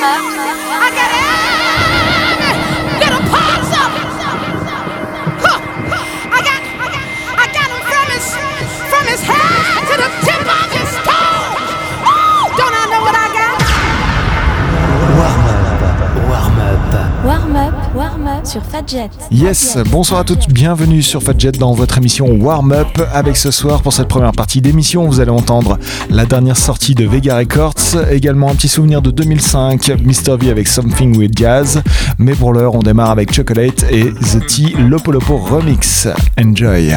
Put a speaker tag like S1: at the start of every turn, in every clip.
S1: I
S2: got it.
S1: Sur Fadjet. Yes,
S3: bonsoir à toutes, bienvenue sur Fadjet dans votre émission Warm Up. Avec ce soir, pour cette première partie d'émission, vous allez entendre la dernière sortie de Vega Records, également un petit souvenir de 2005, Mr. V avec Something with Jazz. Mais pour l'heure, on démarre avec Chocolate et The T Lopo Lopo Remix. Enjoy!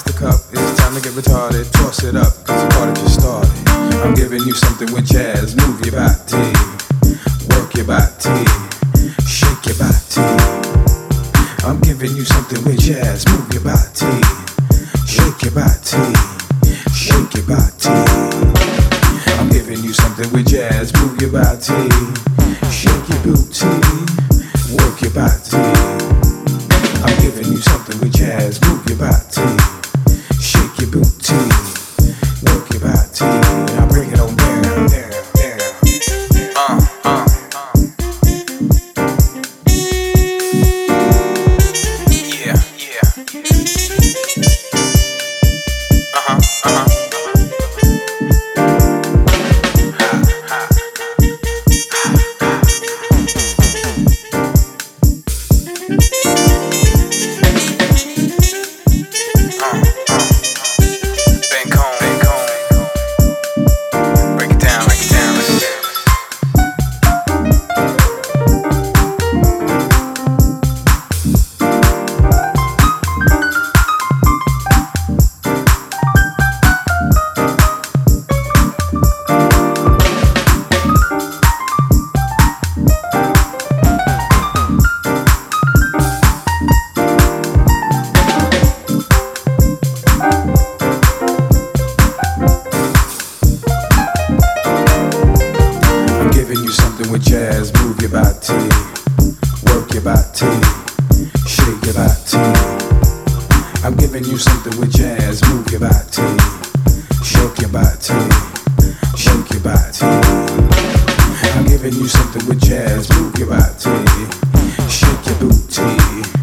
S4: pass the cup. It's time to get retarded. Toss it up, cause the party just started. I'm giving you something with jazz. Move your body, work your body, shake your body. I'm giving you something with jazz. Move your body, shake your body, shake your body. I'm giving you something with jazz. Move your body. something with jazz. Move your body, shake your booty.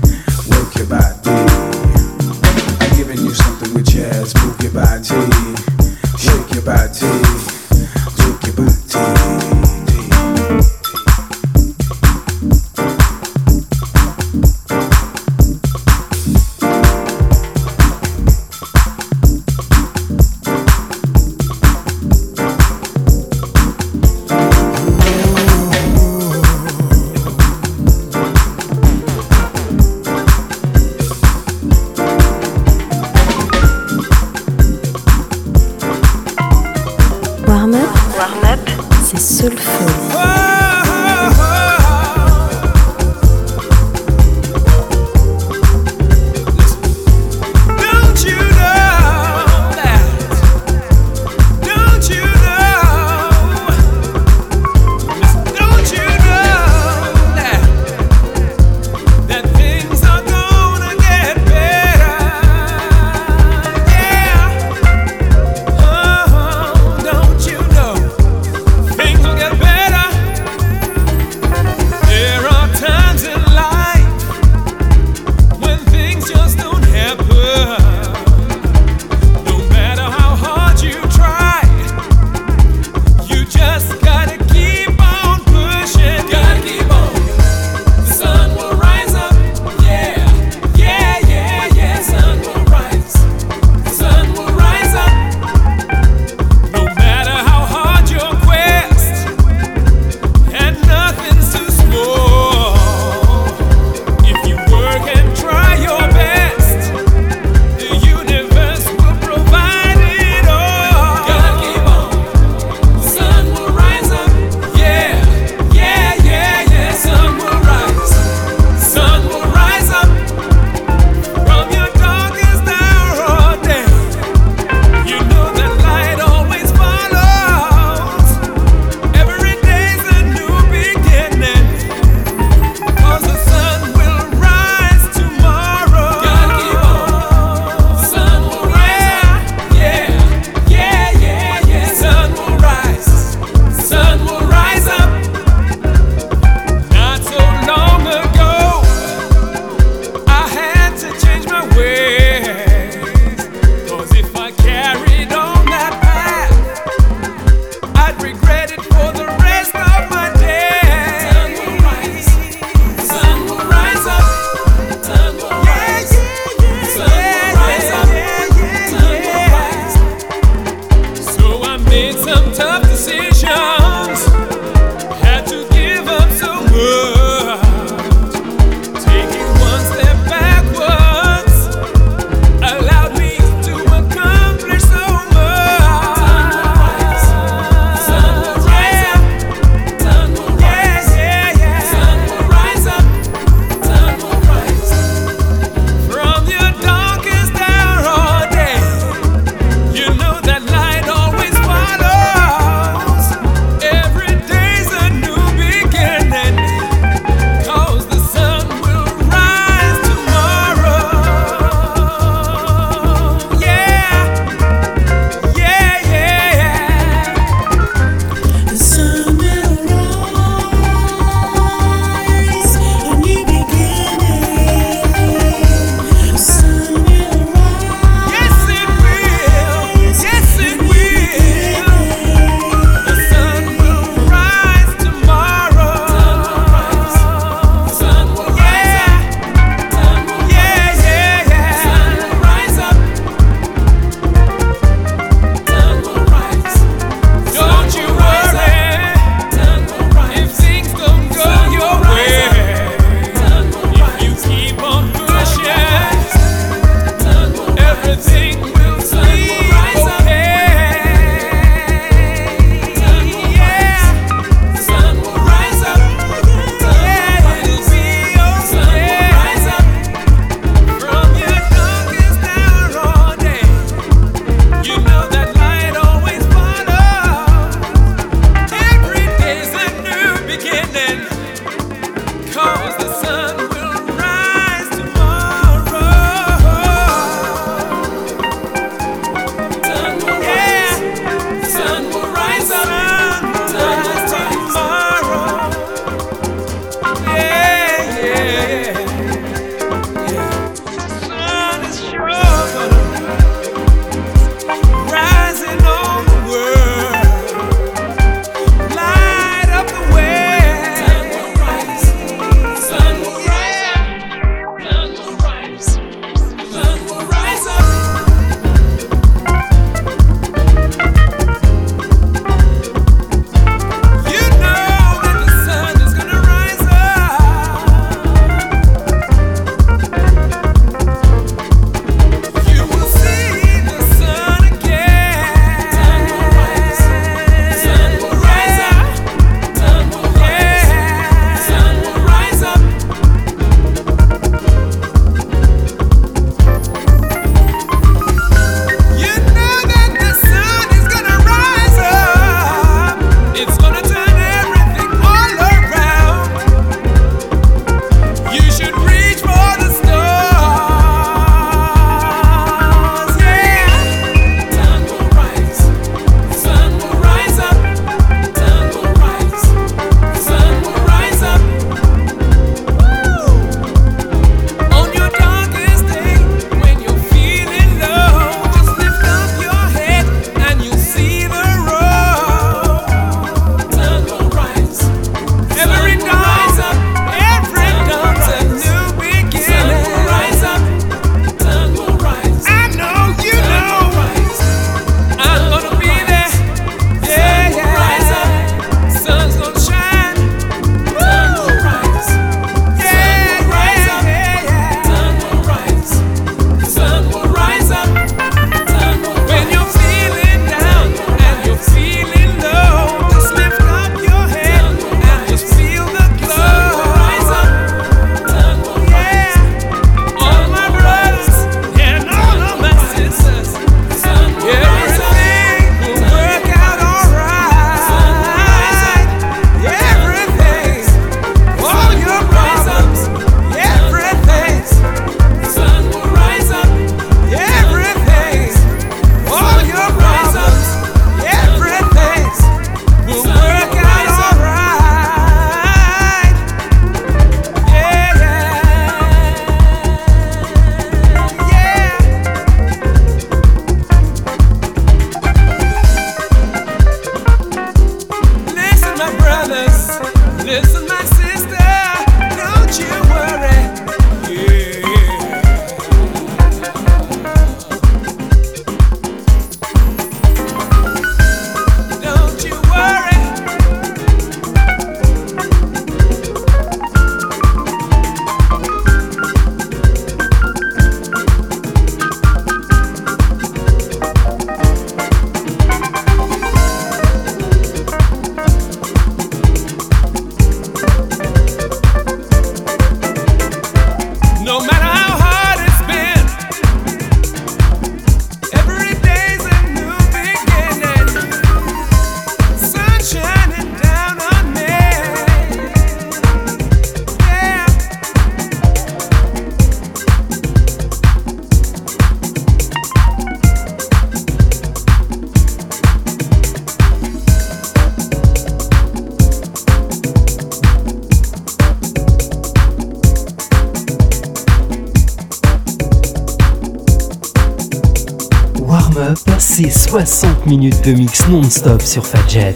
S5: Minutes de mix non-stop sur Fadjet.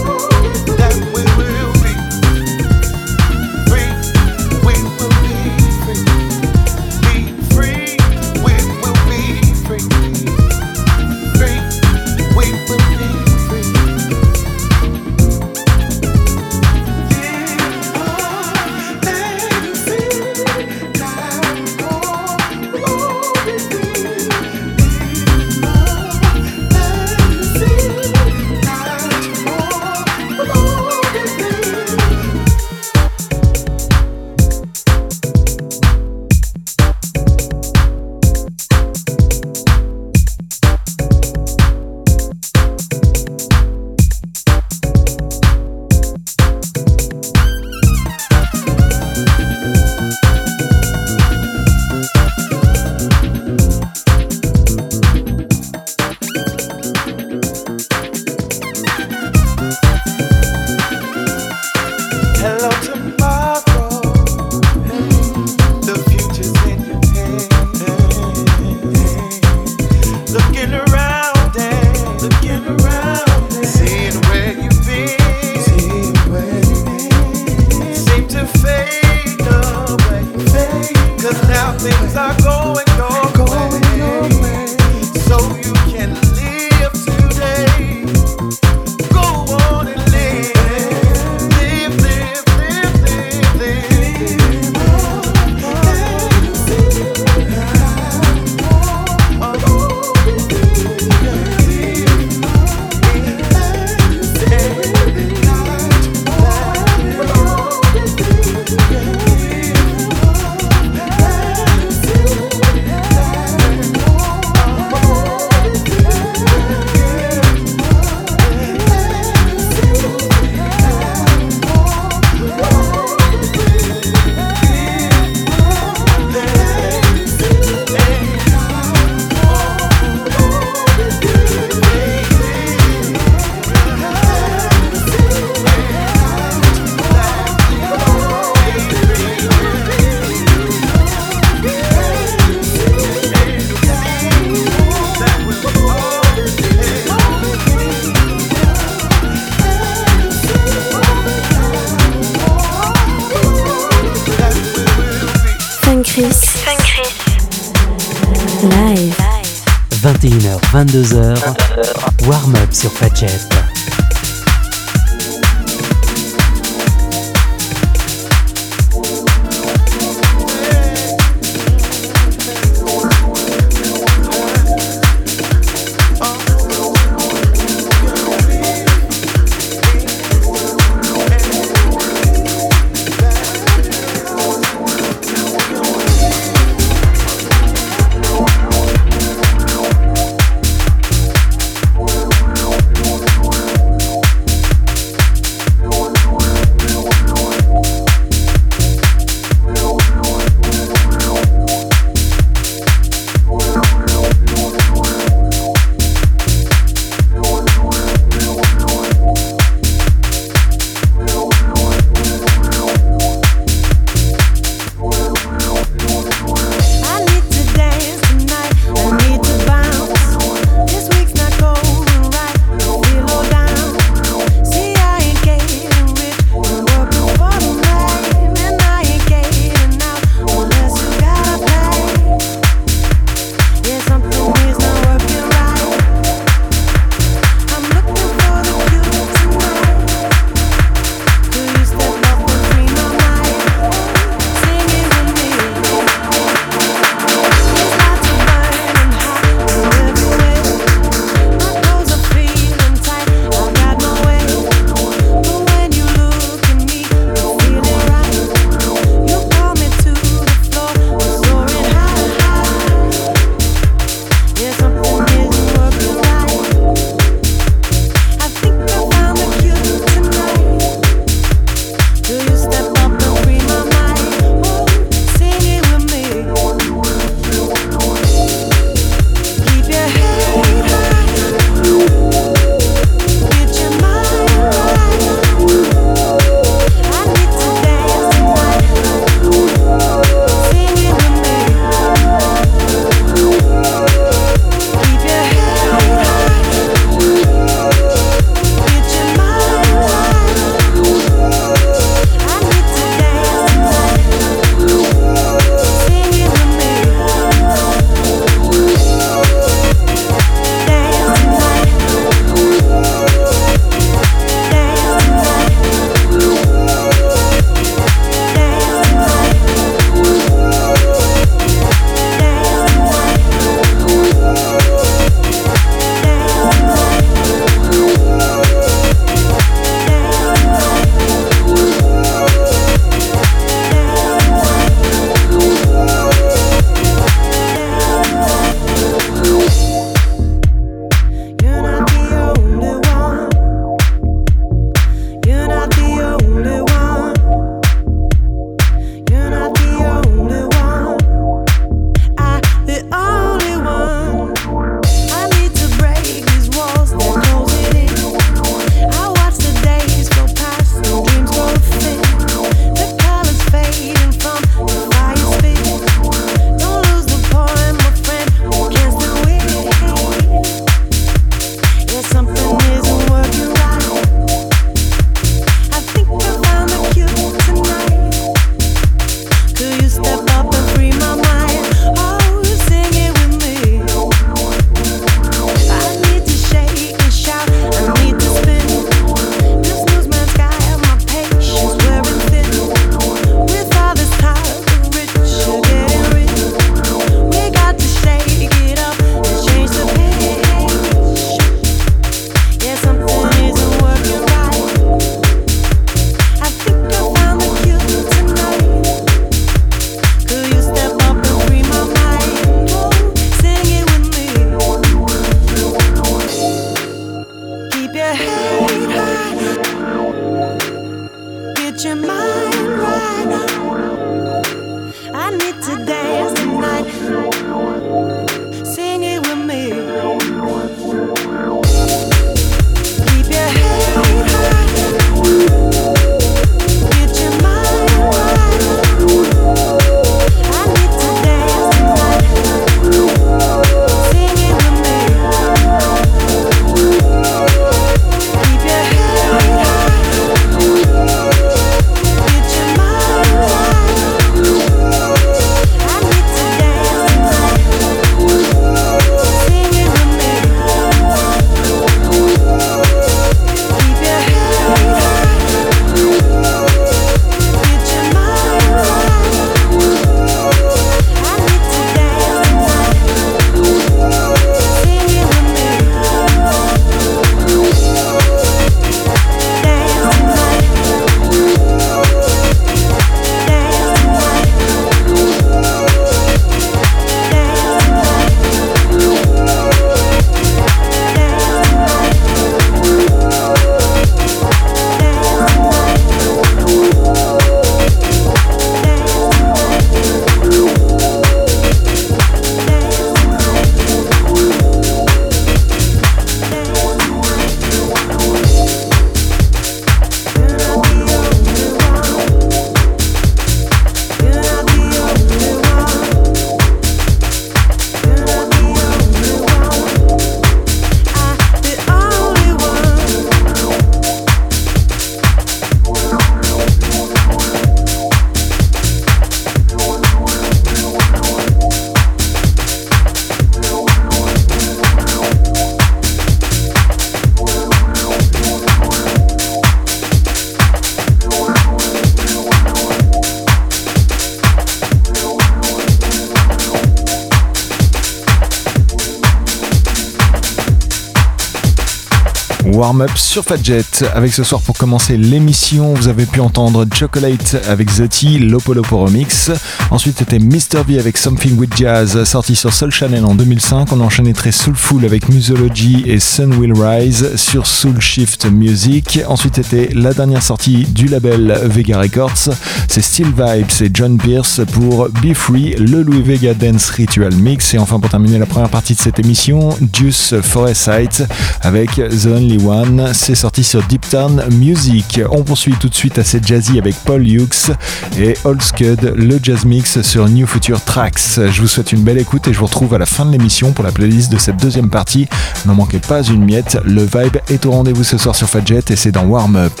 S3: Warm-up sur Fadjet. Avec ce soir pour commencer l'émission, vous avez pu entendre Chocolate avec Zeti, Lopolopo Remix. Ensuite c'était Mr. V avec Something with Jazz, sorti sur Soul Channel en 2005. On a enchaîné très soulful avec Musology et Sun Will Rise sur Soul Shift Music. Ensuite c'était la dernière sortie du label Vega Records. C'est Still Vibes et John Pierce pour Be Free, le Louis Vega Dance Ritual Mix. Et enfin pour terminer la première partie de cette émission, Juice Forest Sight avec The Only One. C'est sorti sur Deep Town Music. On poursuit tout de suite assez jazzy avec Paul Hughes et Old Scud, le jazz mix sur New Future Tracks. Je vous souhaite une belle écoute et je vous retrouve à la fin de l'émission pour la playlist de cette deuxième partie. N'en manquez pas une miette, le vibe est au rendez-vous ce soir sur Fadjet et c'est dans Warm Up.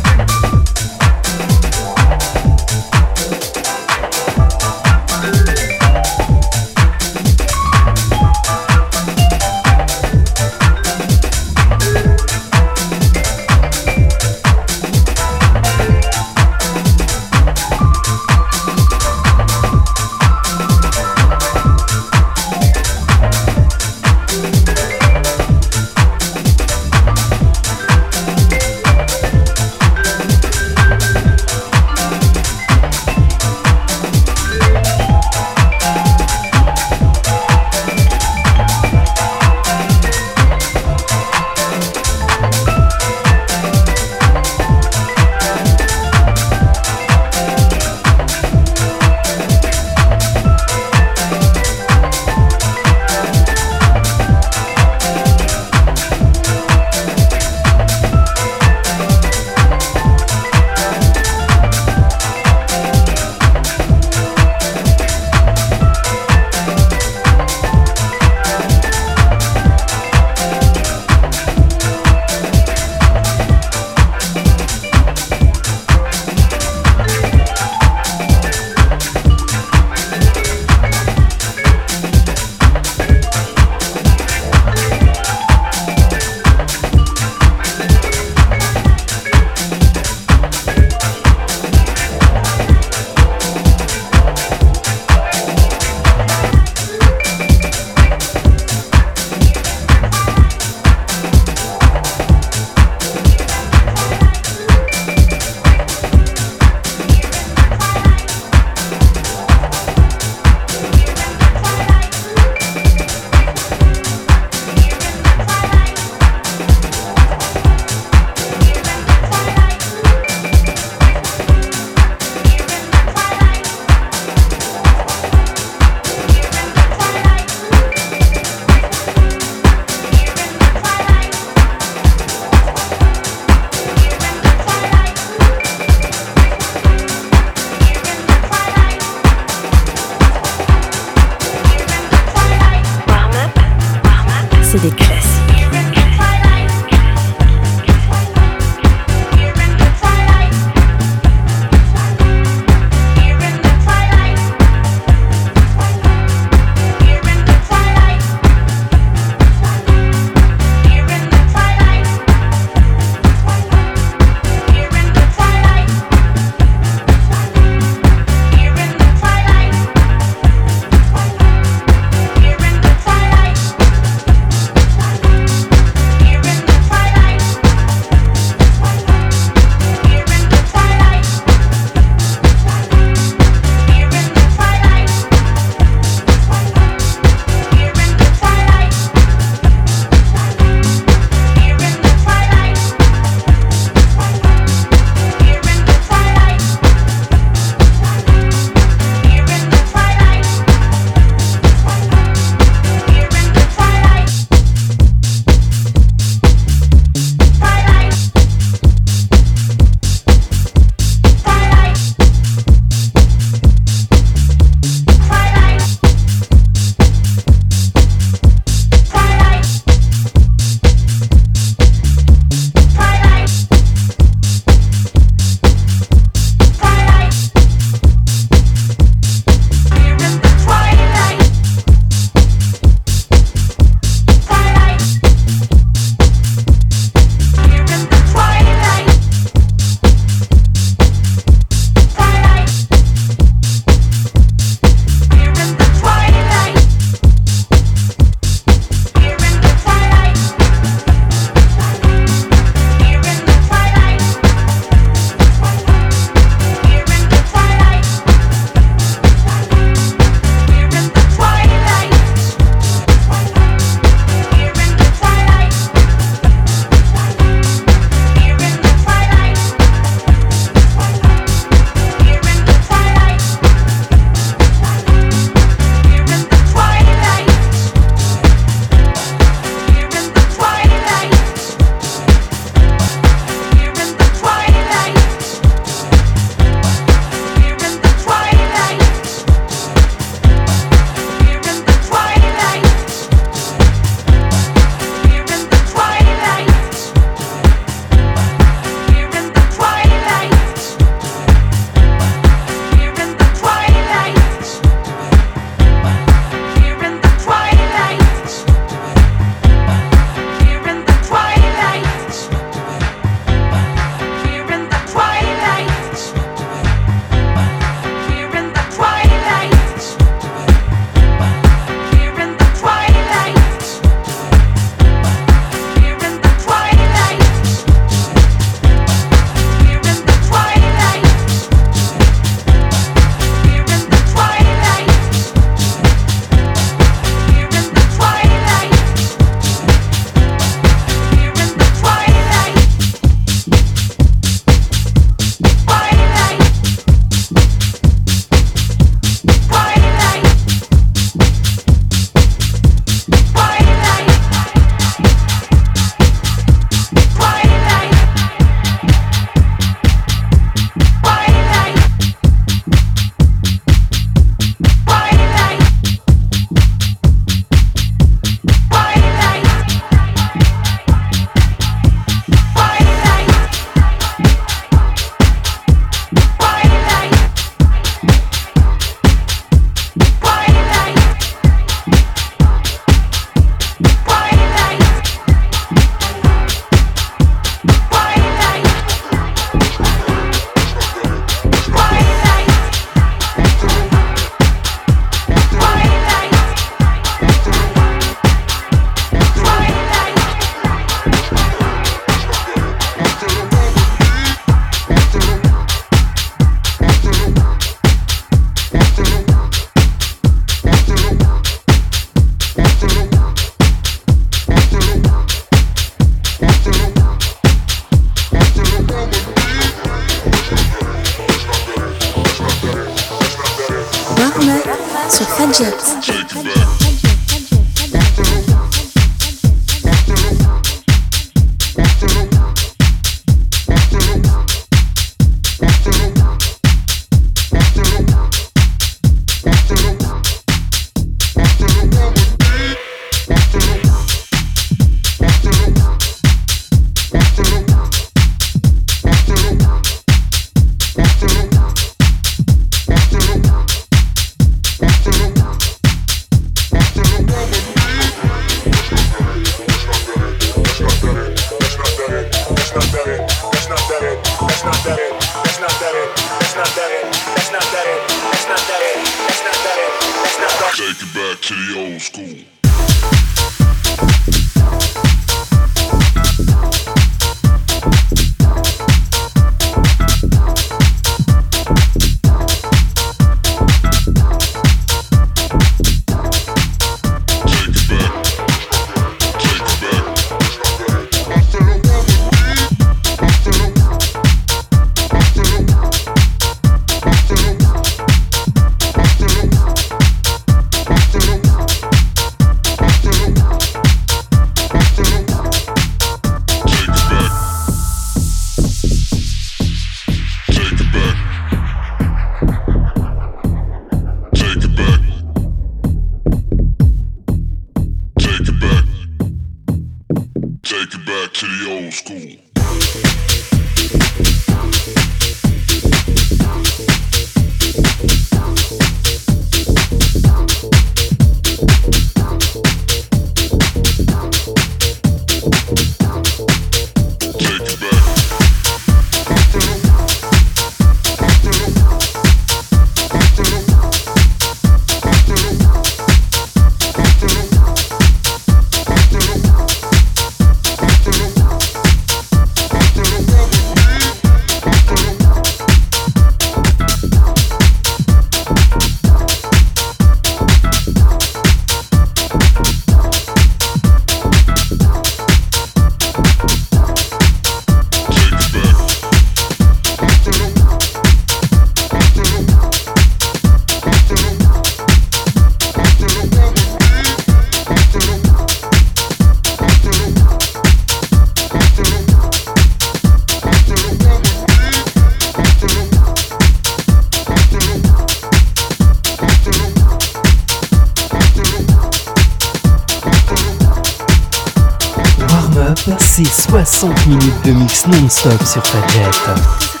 S5: 60 minutes de mix non-stop sur ta jet.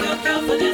S1: your coming.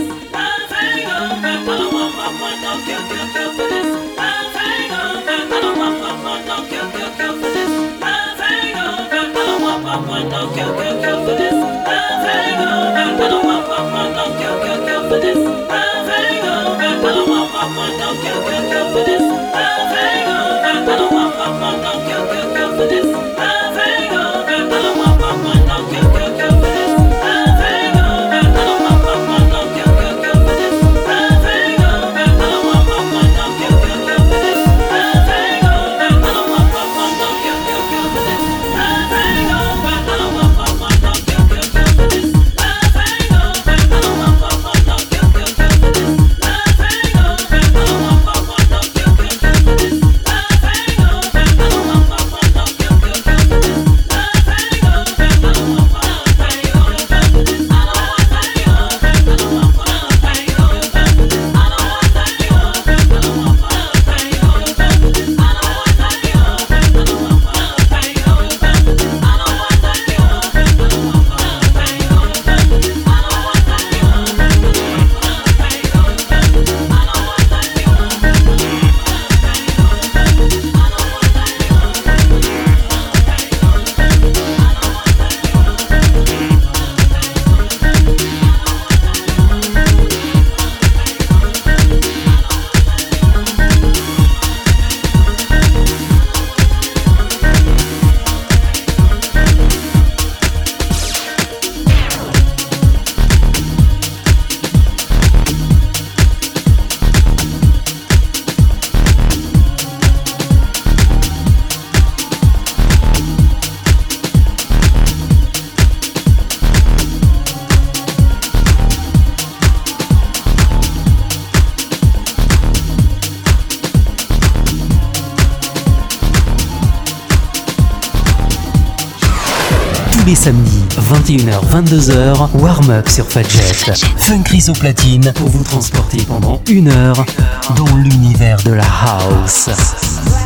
S5: Samedi, 21h-22h, warm-up sur Fadjet. Funk au platine pour vous transporter pendant une heure dans l'univers de la house.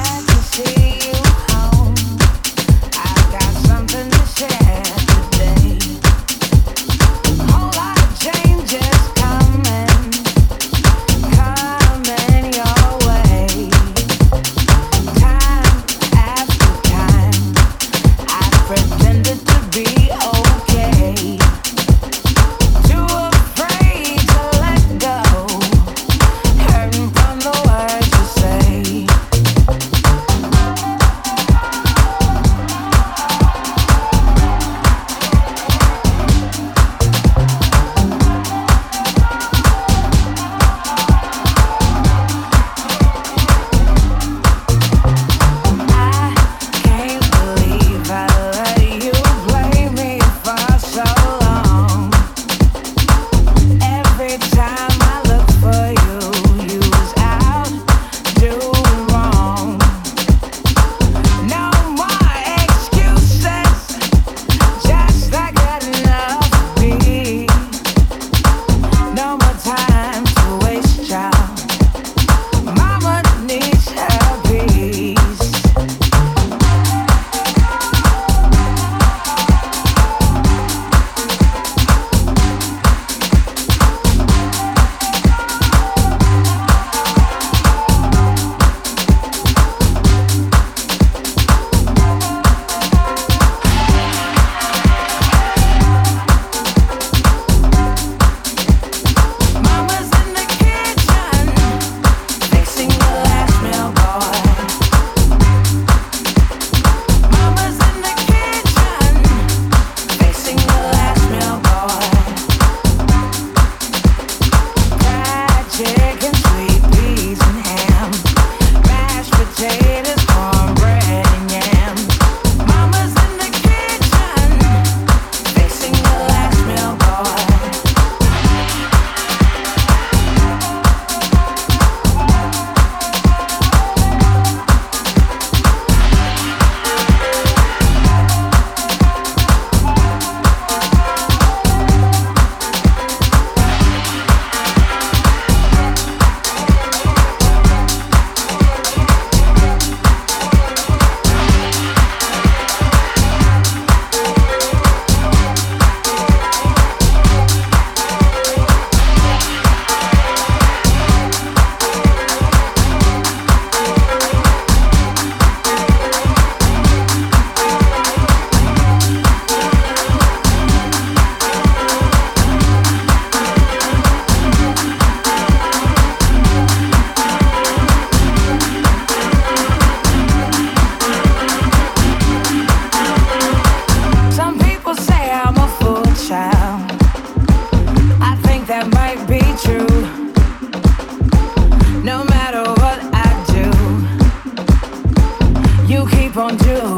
S6: on you.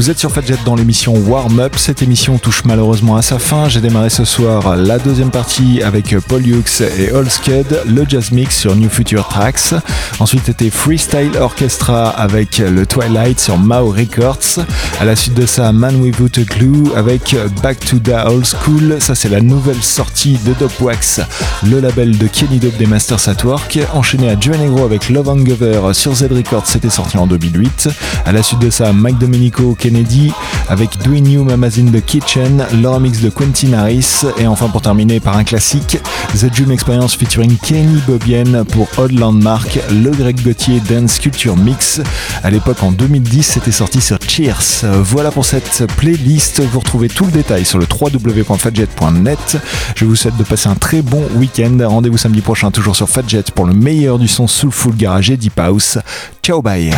S3: Vous êtes sur Fadjet dans l'émission Warm Up. Cette émission touche malheureusement à sa fin. J'ai démarré ce soir la deuxième partie avec Paul Hughes et Holsked, le jazz mix sur New Future Tracks. Ensuite, c'était Freestyle Orchestra avec le Twilight sur Mao Records. À la suite de ça, Man Without a Clue avec Back to the Old School. Ça, c'est la nouvelle sortie de Dope Wax, le label de Kenny Dope des Masters at Work. Enchaîné à Joe Negro avec Love Hangover sur Z Records, c'était sorti en 2008. À la suite de ça, Mike Domenico Kennedy avec Doing You Mamazine The Kitchen, le remix de Quentin Harris. Et enfin, pour terminer par un classique, The Dream Experience featuring Kenny Bobien pour Odd Landmark, le Greg Gauthier Dance Culture Mix. À l'époque, en 2010, c'était sorti sur Cheers. Voilà pour cette playlist. Vous retrouvez tout le détail sur le www.fadjet.net. Je vous souhaite de passer un très bon week-end. Rendez-vous samedi prochain, toujours sur Fadjet, pour le meilleur du son Soulful Garage et Deep House. Ciao, bye.